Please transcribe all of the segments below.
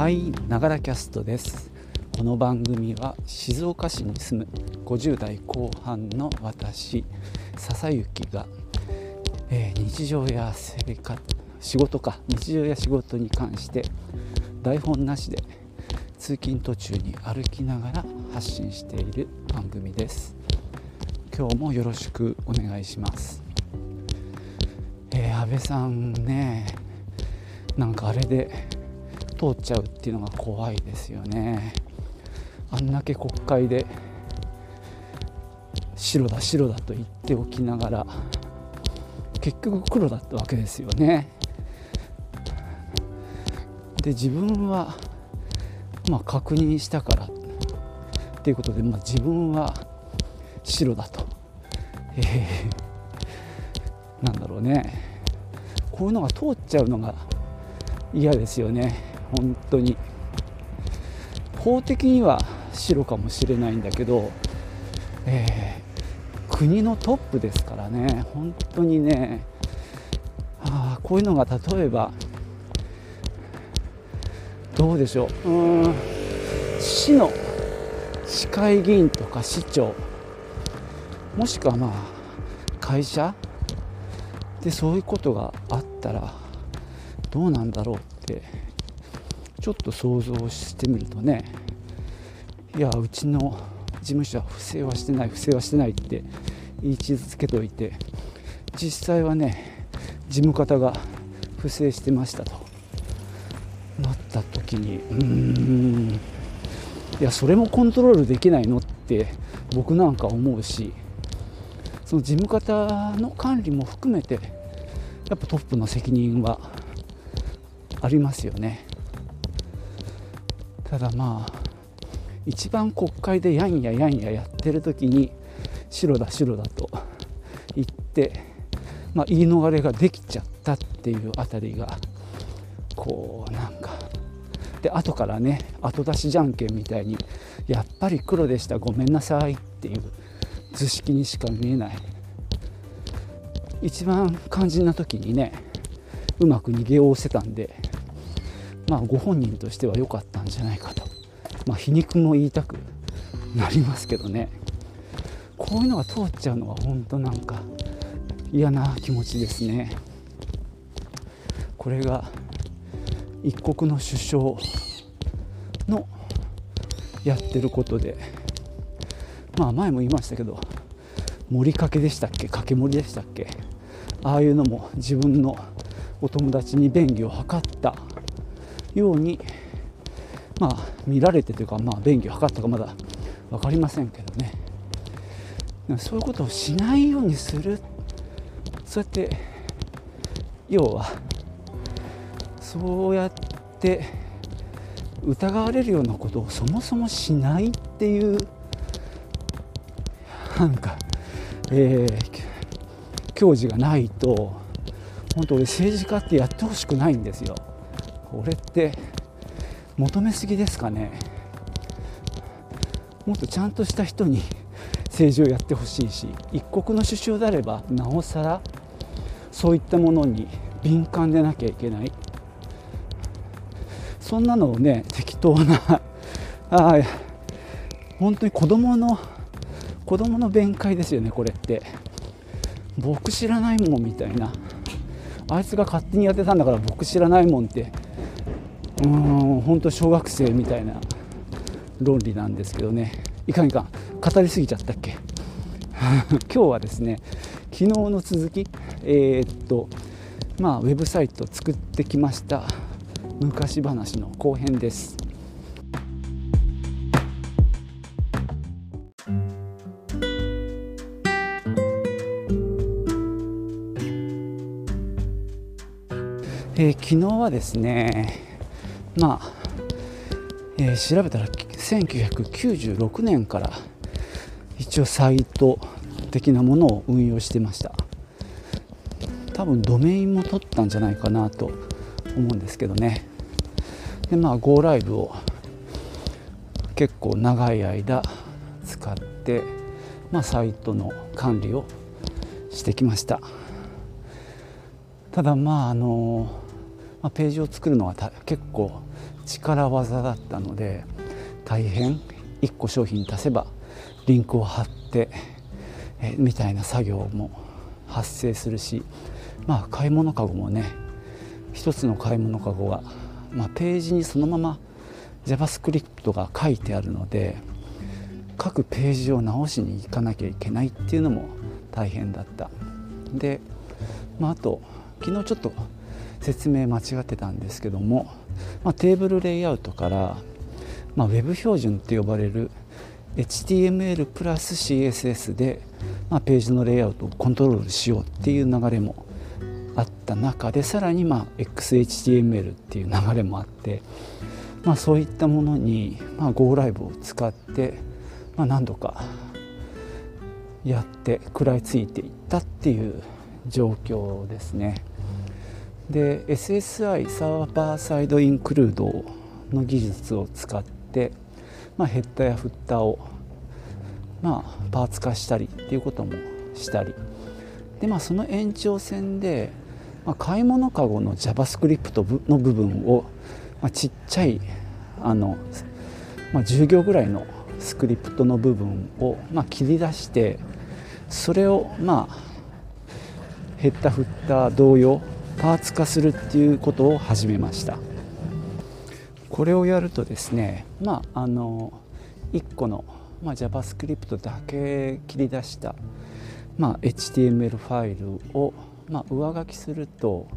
はいながらキャストです。この番組は静岡市に住む50代後半の私笹雪が、えー、日常や生活仕事か日常や仕事に関して台本なしで通勤途中に歩きながら発信している番組です。今日もよろしくお願いします。えー、安倍さんねなんかあれで通っちゃうっていうのが怖いですよね。あんだけ国会で白だ白だと言っておきながら結局黒だったわけですよね。で自分はまあ確認したからっていうことで、まあ、自分は白だと、えー、なんだろうね。こういうのが通っちゃうのが嫌ですよね。本当に。法的には白かもしれないんだけど、えー、国のトップですからね。本当にね。あこういうのが例えばどうでしょう。うん市の市会議員とか市長。もしくはまあ会社。でそういうことがあったらどうなんだろうってちょっと想像してみるとねいやうちの事務所は不正はしてない不正はしてないって言い続けておいて実際はね事務方が不正してましたとなった時にうーんいやそれもコントロールできないのって僕なんか思うしその事務方の管理も含めてやっぱトップの責任はありますよね。ただまあ一番国会でやんややんややってる時に白だ白だと言って、まあ、言い逃れができちゃったっていうあたりがこうなんかで後からね後出しじゃんけんみたいにやっぱり黒でしたごめんなさいっていう図式にしか見えない。一番肝心な時にねうまく逃げおせたんでまあ、ご本人としては良かったんじゃないかと、まあ、皮肉も言いたくなりますけどね。こういうのが通っちゃうのは本当なんか嫌な気持ちですね。これが一国の首相のやってることで。まあ前も言いましたけど盛りかけでしたっけ？掛け盛りでしたっけ？ああいうのも自分のお友達に便宜を図ったようにまあ見られてというかまあ便宜を図ったかまだ分かりませんけどねそういうことをしないようにするそうやって要はそうやって疑われるようなことをそもそもしないっていうなんか、えー、教授がないと本当俺政治家ってやってほしくないんですよ。これって求めすぎですかね。もっとちゃんとした人に政治をやってほしいし一国の首相であればなおさらそういったものに敏感でなきゃいけない。そんなのをね適当なあ本当に子供の子供の弁解ですよねこれって。僕知らないもんみたいな。あいつが勝手にやってたんだから僕知らないもんってうん本当小学生みたいな論理なんですけどね。いかんいかん。語りすぎちゃったっけ？今日はですね昨日の続きえー、っとまあウェブサイト作ってきました。昔話の後編です。えー、昨日はですねまあ、えー、調べたら1996年から一応サイト的なものを運用してました。多分ドメインも取ったんじゃないかなと思うんですけどね。でまあ GoLive を結構長い間使って、まあ、サイトの管理をしてきました。ただまああのまあ、ページを作るのは結構力技だったので大変1個商品足せばリンクを貼ってえみたいな作業も発生するしまあ買い物かごもね一つの買い物かごが、まあ、ページにそのまま JavaScript が書いてあるので各ページを直しに行かなきゃいけないっていうのも大変だった。で、まあ、あと昨日ちょっと説明間違ってたんですけども、まあ、テーブルレイアウトから、まあ、Web 標準って呼ばれる HTML プラス CSS で、まあ、ページのレイアウトをコントロールしようっていう流れもあった中でさらにまあ XHTML っていう流れもあって、まあ、そういったものに、まあ、GoLive を使って、まあ、何度かやって食らいついていったっていう状況ですね。で SSI サーバーサイドインクルードの技術を使って、まあ、ヘッダーやフッターを、まあ、パーツ化したりっていうこともしたり。で、まあ、その延長線で、まあ、買い物かごの JavaScript の部分を、まあ、ちっちゃいあの、まあ、10行ぐらいのスクリプトの部分を、まあ、切り出してそれをまあヘッダーフッター同様パーツ化するっていうことを始めました。これをやるとですねまああの1個の、まあ、JavaScript だけ切り出した、まあ、HTML ファイルを、まあ、上書きすると、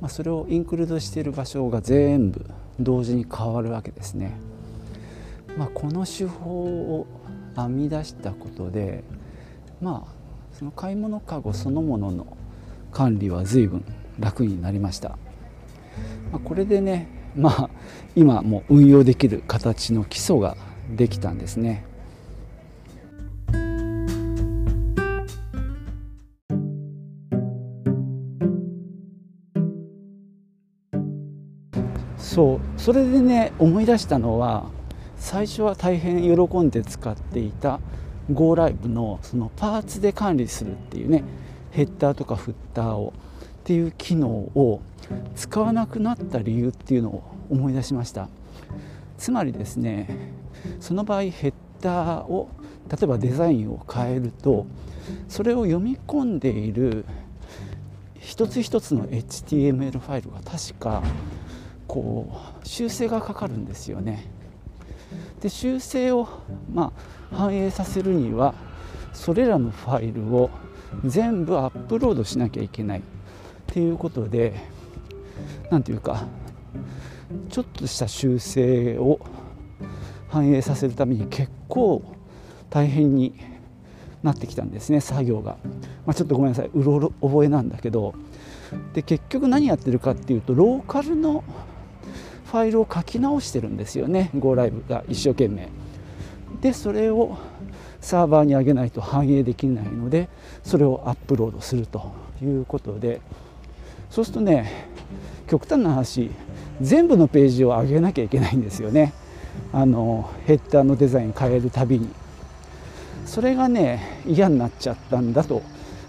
まあ、それをインクルードしている場所が全部同時に変わるわけですね、まあ、この手法を編み出したことでまあその買い物かごそのものの管理は随分楽になりました、まあ、これでねまあ今もう運用できる形の基礎ができたんですね。そうそれでね思い出したのは最初は大変喜んで使っていた GoLive のそのパーツで管理するっていうねヘッダーとかフッターをっていう機能を使わなくなった理由っていうのを思い出しました。つまりですねその場合ヘッダーを例えばデザインを変えるとそれを読み込んでいる一つ一つの HTML ファイルが確かこう修正がかかるんですよね。で修正をまあ反映させるにはそれらのファイルを全部アップロードしなきゃいけない。っていうことで何ていうかちょっとした修正を反映させるために結構大変になってきたんですね作業が、まあ、ちょっとごめんなさいうろ覚えなんだけど。で結局何やってるかっていうとローカルのファイルを書き直してるんですよね GoLive が一生懸命。でそれをサーバーに上げないと反映できないのでそれをアップロードするということで。そうするとね極端な話全部のページを上げなきゃいけないんですよね。あのヘッダーのデザイン変えるたびに。それがね嫌になっちゃったんだと。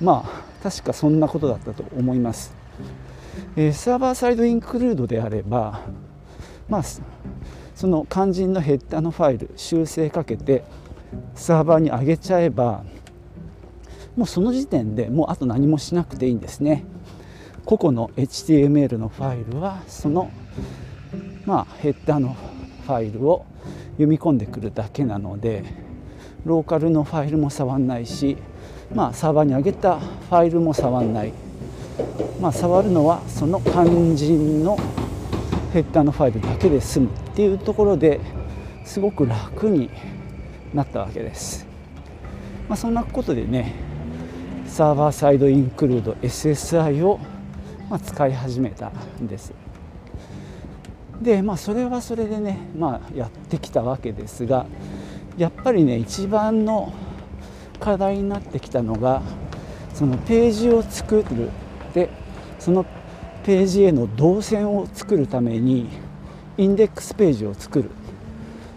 まあ確かそんなことだったと思います、えー、サーバーサイドインクルードであればまあその肝心のヘッダーのファイル修正かけてサーバーに上げちゃえばもうその時点でもうあと何もしなくていいんですね。個々の HTML のファイルはその、まあ、ヘッダーのファイルを読み込んでくるだけなのでローカルのファイルも触んないし、まあ、サーバーに上げたファイルも触んない、まあ、触るのはその肝心のヘッダーのファイルだけで済むっていうところですごく楽になったわけです、まあ、そんなことでねサーバーサイドインクルード SSI をま使い始めたんです。でまあそれはそれでね、まあ、やってきたわけですがやっぱりね一番の課題になってきたのがそのページを作るでそのページへの動線を作るためにインデックスページを作る。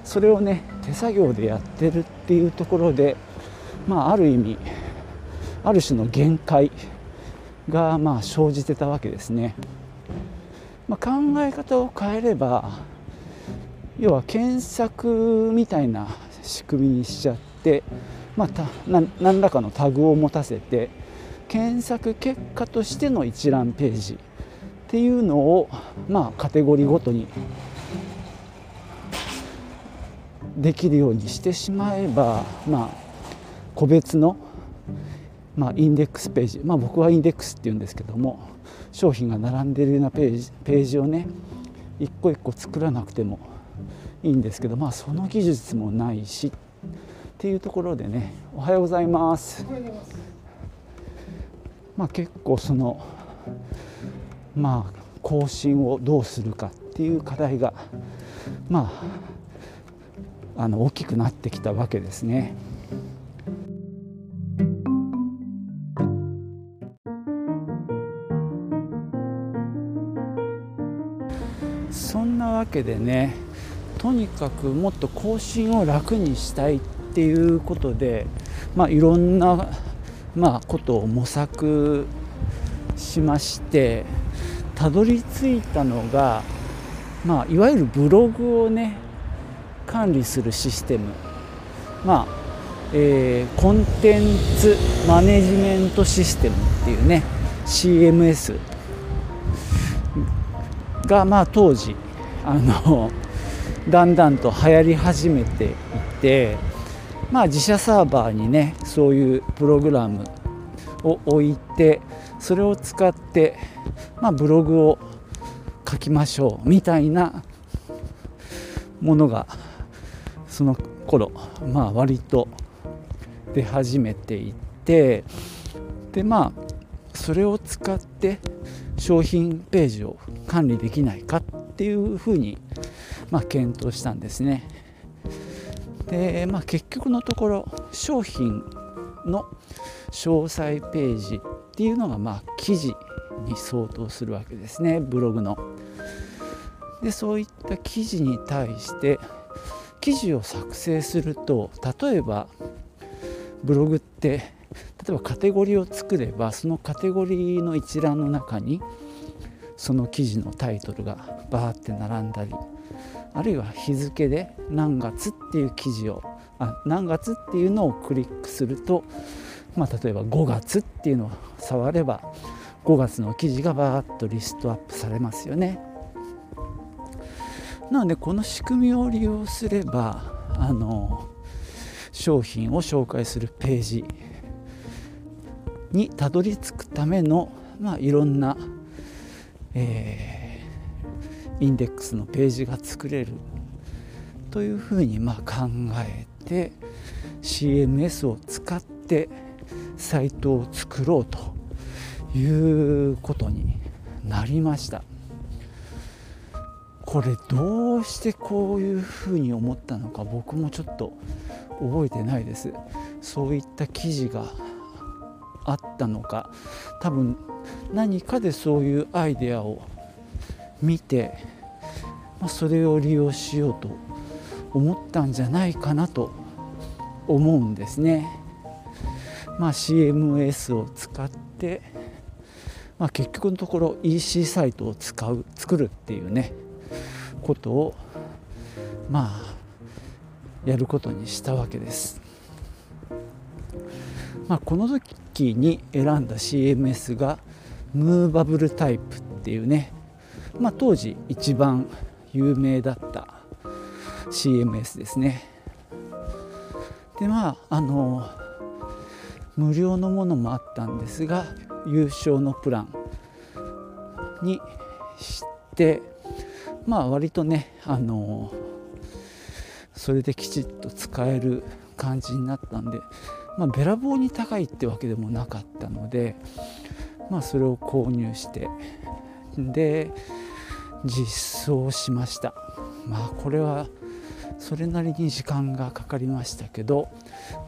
それをね手作業でやってるっていうところでまあある意味ある種の限界がまあ生じてたわけですね。まあ、考え方を変えれば要は検索みたいな仕組みにしちゃって、まあ、た何らかのタグを持たせて検索結果としての一覧ページっていうのを、まあ、カテゴリーごとにできるようにしてしまえば、まあ、個別の、まあ、インデックスページ、まあ、僕はインデックスっていうんですけども商品が並んでいるようなページページをね一個一個作らなくてもいいんですけどまあその技術もないしっていうところでねおはようございますまあ結構そのまあ更新をどうするかっていう課題がまああの大きくなってきたわけですね。けでねとにかくもっと更新を楽にしたいっていうことで、まあ、いろんな、まあ、ことを模索しましてたどり着いたのが、まあ、いわゆるブログをね管理するシステム、まあえー、コンテンツマネジメントシステムっていうね CMS が、まあ、当時あのだんだんと流行り始めていて、まあ、自社サーバーにねそういうプログラムを置いてそれを使って、まあ、ブログを書きましょうみたいなものがその頃まあ割と出始めていてでまあそれを使って商品ページを管理できないかっていうふうにまあ、検討したんですね。で、まあ、結局のところ商品の詳細ページっていうのがまあ記事に相当するわけですねブログの。でそういった記事に対して記事を作成すると例えばブログって例えばカテゴリーを作ればそのカテゴリーの一覧の中にその記事のタイトルがバーって並んだりあるいは日付で何月っていう記事をあ何月っていうのをクリックすると、まあ、例えば5月っていうのを触れば5月の記事がバーッとリストアップされますよね。なのでこの仕組みを利用すればあの商品を紹介するページにたどり着くための、まあ、いろんな、えーインデックスのページが作れるというふうにま考えて CMS を使ってサイトを作ろうということになりました。これどうしてこういうふうに思ったのか僕もちょっと覚えてないですそういった記事があったのか多分何かでそういうアイデアを見て、まあ、それを利用しようと思ったんじゃないかなと思うんですね。まあ、CMS を使って、まあ、結局のところ EC サイトを使う作るっていうねことをまあやることにしたわけです。まあ、この時に選んだ CMS がムーバブルタイプっていうねまあ、当時一番有名だった CMS ですねでまああの無料のものもあったんですが優勝のプランにしてまあ割とねあのそれできちっと使える感じになったんで、まあ、べらぼうに高いってわけでもなかったので、まあ、それを購入してで実装しました。まあこれはそれなりに時間がかかりましたけど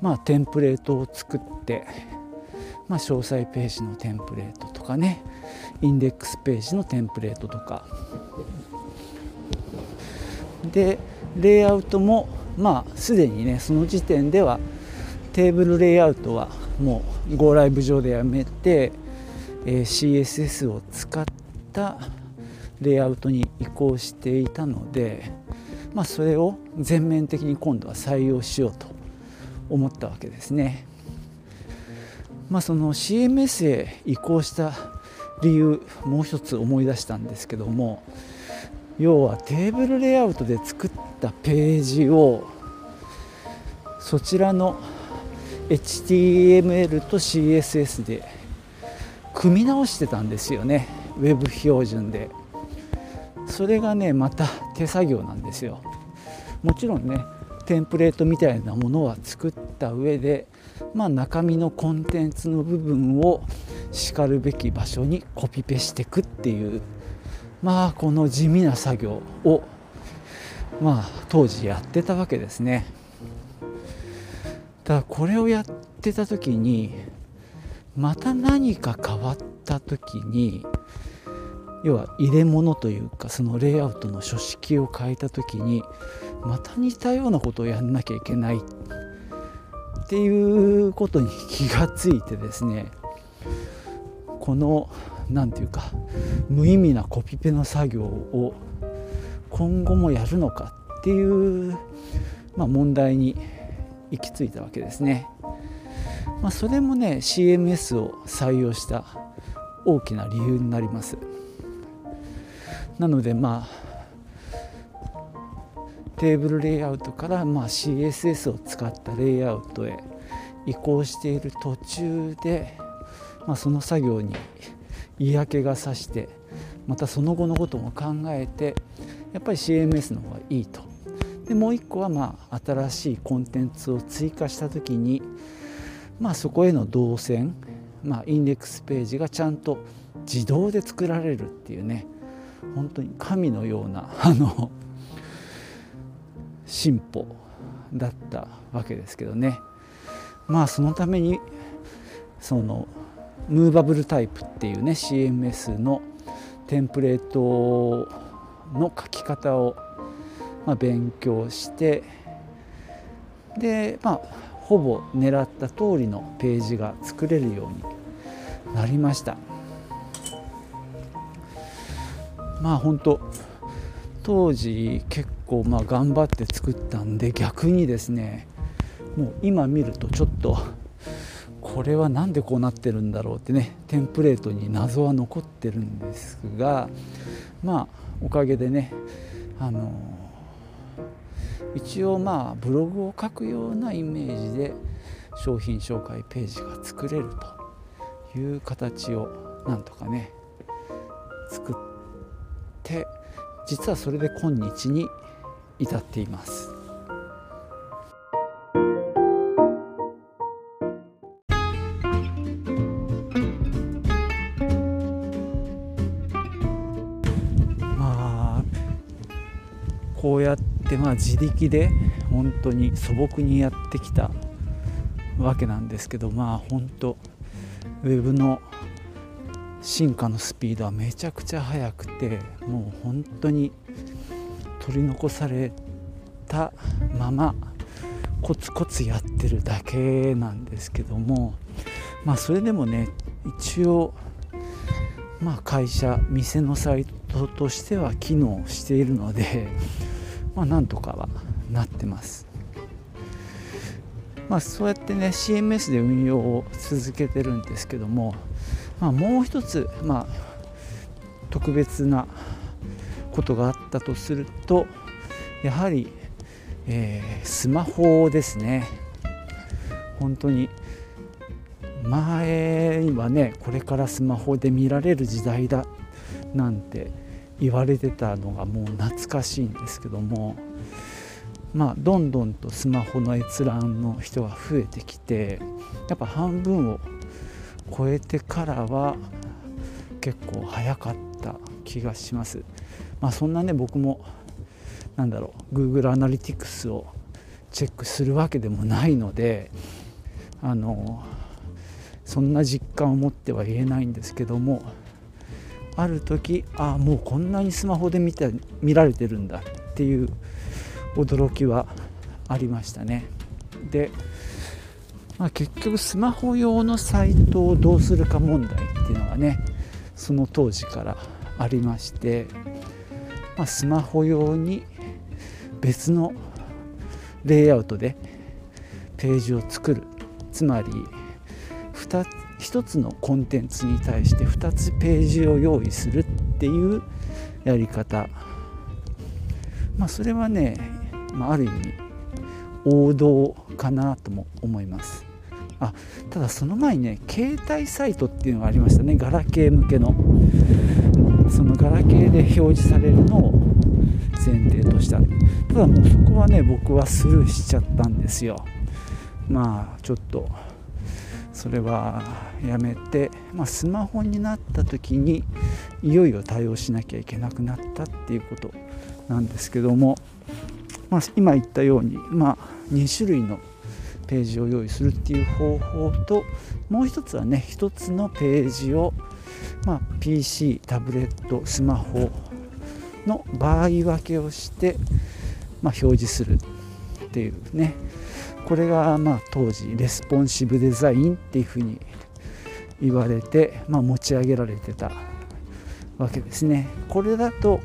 まあテンプレートを作ってまあ、詳細ページのテンプレートとかねインデックスページのテンプレートとか。でレイアウトもまあすでにねその時点ではテーブルレイアウトはもう Go ライブ上でやめて、え、CSS を使ったレイアウトに移行していたので、まあ、それを全面的に今度は採用しようと思ったわけですね。まあ、その CMS へ移行した理由もう一つ思い出したんですけども要はテーブルレイアウトで作ったページをそちらの HTML と CSS で組み直してたんですよね。Web 標準で。それがねまた手作業なんですよ。もちろんねテンプレートみたいなものは作った上で、まあ、中身のコンテンツの部分をしかるべき場所にコピペしていくっていうまあこの地味な作業をまあ当時やってたわけですね。ただこれをやってた時にまた何か変わった時に要は入れ物というかそのレイアウトの書式を変えた時にまた似たようなことをやんなきゃいけないっていうことに気がついてですね。この何て言うか無意味なコピペの作業を今後もやるのかっていう、まあ、問題に行き着いたわけですね。まあ、それもね CMS を採用した大きな理由になります。なのでまあテーブルレイアウトからまあ CSS を使ったレイアウトへ移行している途中で、まあ、その作業に嫌気がさしてまたその後のことも考えてやっぱり CMS の方がいいと。でもう一個はまあ新しいコンテンツを追加した時に、まあ、そこへの動線、まあ、インデックスページがちゃんと自動で作られるっていうね本当に神のような あの進歩だったわけですけどね。まあそのためにそのムーバブルタイプっていうね CMS のテンプレートの書き方をまあ勉強してでまあほぼ狙った通りのページが作れるようになりました。まあ本当当時結構まあ頑張って作ったんで逆にですねもう今見るとちょっとこれは何でこうなってるんだろうってねテンプレートに謎は残ってるんですがまあおかげでねあの一応まあブログを書くようなイメージで商品紹介ページが作れるという形をなんとかね作って実はそれで今日に至っています。こうやってまあ自力で本当に素朴にやってきたわけなんですけどまあ本当ウェブの進化のスピードはめちゃくちゃ速くてもう本当に取り残されたままコツコツやってるだけなんですけどもまあそれでもね一応まあ会社店のサイトとしては機能しているのでまあなんとかはなってます。まあそうやってね CMS で運用を続けてるんですけどもまあ、もう一つ、まあ、特別なことがあったとするとやはり、えー、スマホですね。本当に前はねこれからスマホで見られる時代だなんて言われてたのがもう懐かしいんですけどもまあどんどんとスマホの閲覧の人が増えてきてやっぱ半分を超えてからは結構早かった気がします。まあ、そんなね僕もなんだろう Google アナリティクスをチェックするわけでもないのであのそんな実感を持っては言えないんですけどもある時ああもうこんなにスマホで見た見られてるんだっていう驚きはありましたね。でまあ、結局スマホ用のサイトをどうするか問題っていうのがねその当時からありまして、まあ、スマホ用に別のレイアウトでページを作るつまり2 1つのコンテンツに対して2つページを用意するっていうやり方。まあそれはね、まあ、ある意味王道かなとも思います。あただその前にね携帯サイトっていうのがありましたね。ガラケー向けの。そのガラケーで表示されるのを前提とした。ただもうそこはね僕はスルーしちゃったんですよ。まあちょっとそれはやめて、まあ、スマホになった時にいよいよ対応しなきゃいけなくなったっていうことなんですけども、まあ、今言ったように、まあ、2種類のページを用意するっていう方法ともう一つはね一つのページを、まあ、PC タブレットスマホの場合分けをして、まあ、表示するっていうねこれがまあ当時レスポンシブデザインっていうふうに言われて、まあ、持ち上げられてたわけですね。これだと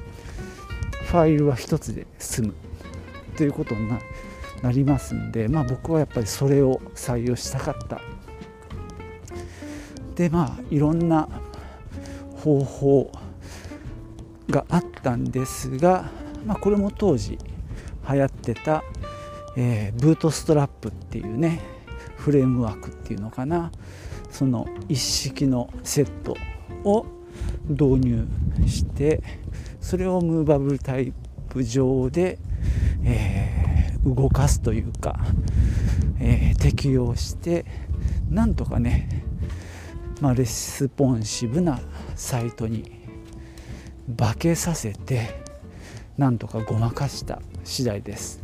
ファイルは1つで済むということになりますんで、まあ、僕はやっぱりそれを採用したかった。でまあいろんな方法があったんですが、まあ、これも当時流行ってたえー、ブートストラップっていうねフレームワークっていうのかな。その一式のセットを導入してそれをムーバブルタイプ上で、えー、動かすというか、えー、適用してなんとかね、まあ、レスポンシブなサイトに化けさせてなんとかごまかした次第です。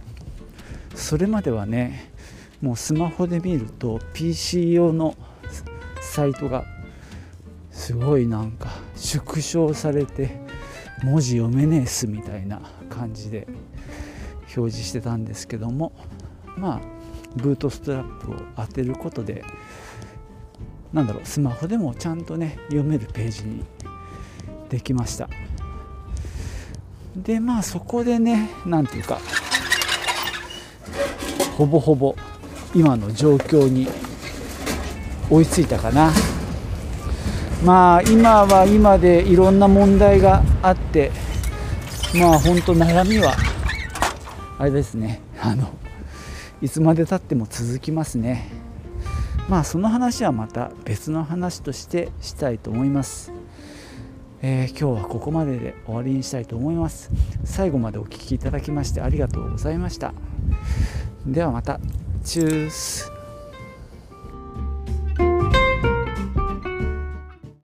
それまではねもうスマホで見ると PC 用のサイトがすごいなんか縮小されて文字読めねえすみたいな感じで表示してたんですけどもまあブートストラップを当てることでなんだろうスマホでもちゃんとね読めるページにできました。でまあそこでね何ていうかほぼほぼ今の状況に追いついたかな。まあ今は今でいろんな問題があってまあ本当悩みはあれですね。あのいつまでたっても続きますね。まあその話はまた別の話としてしたいと思います、えー、今日はここまでで終わりにしたいと思います。最後までお聴きいただきましてありがとうございました。ではまた。チュース。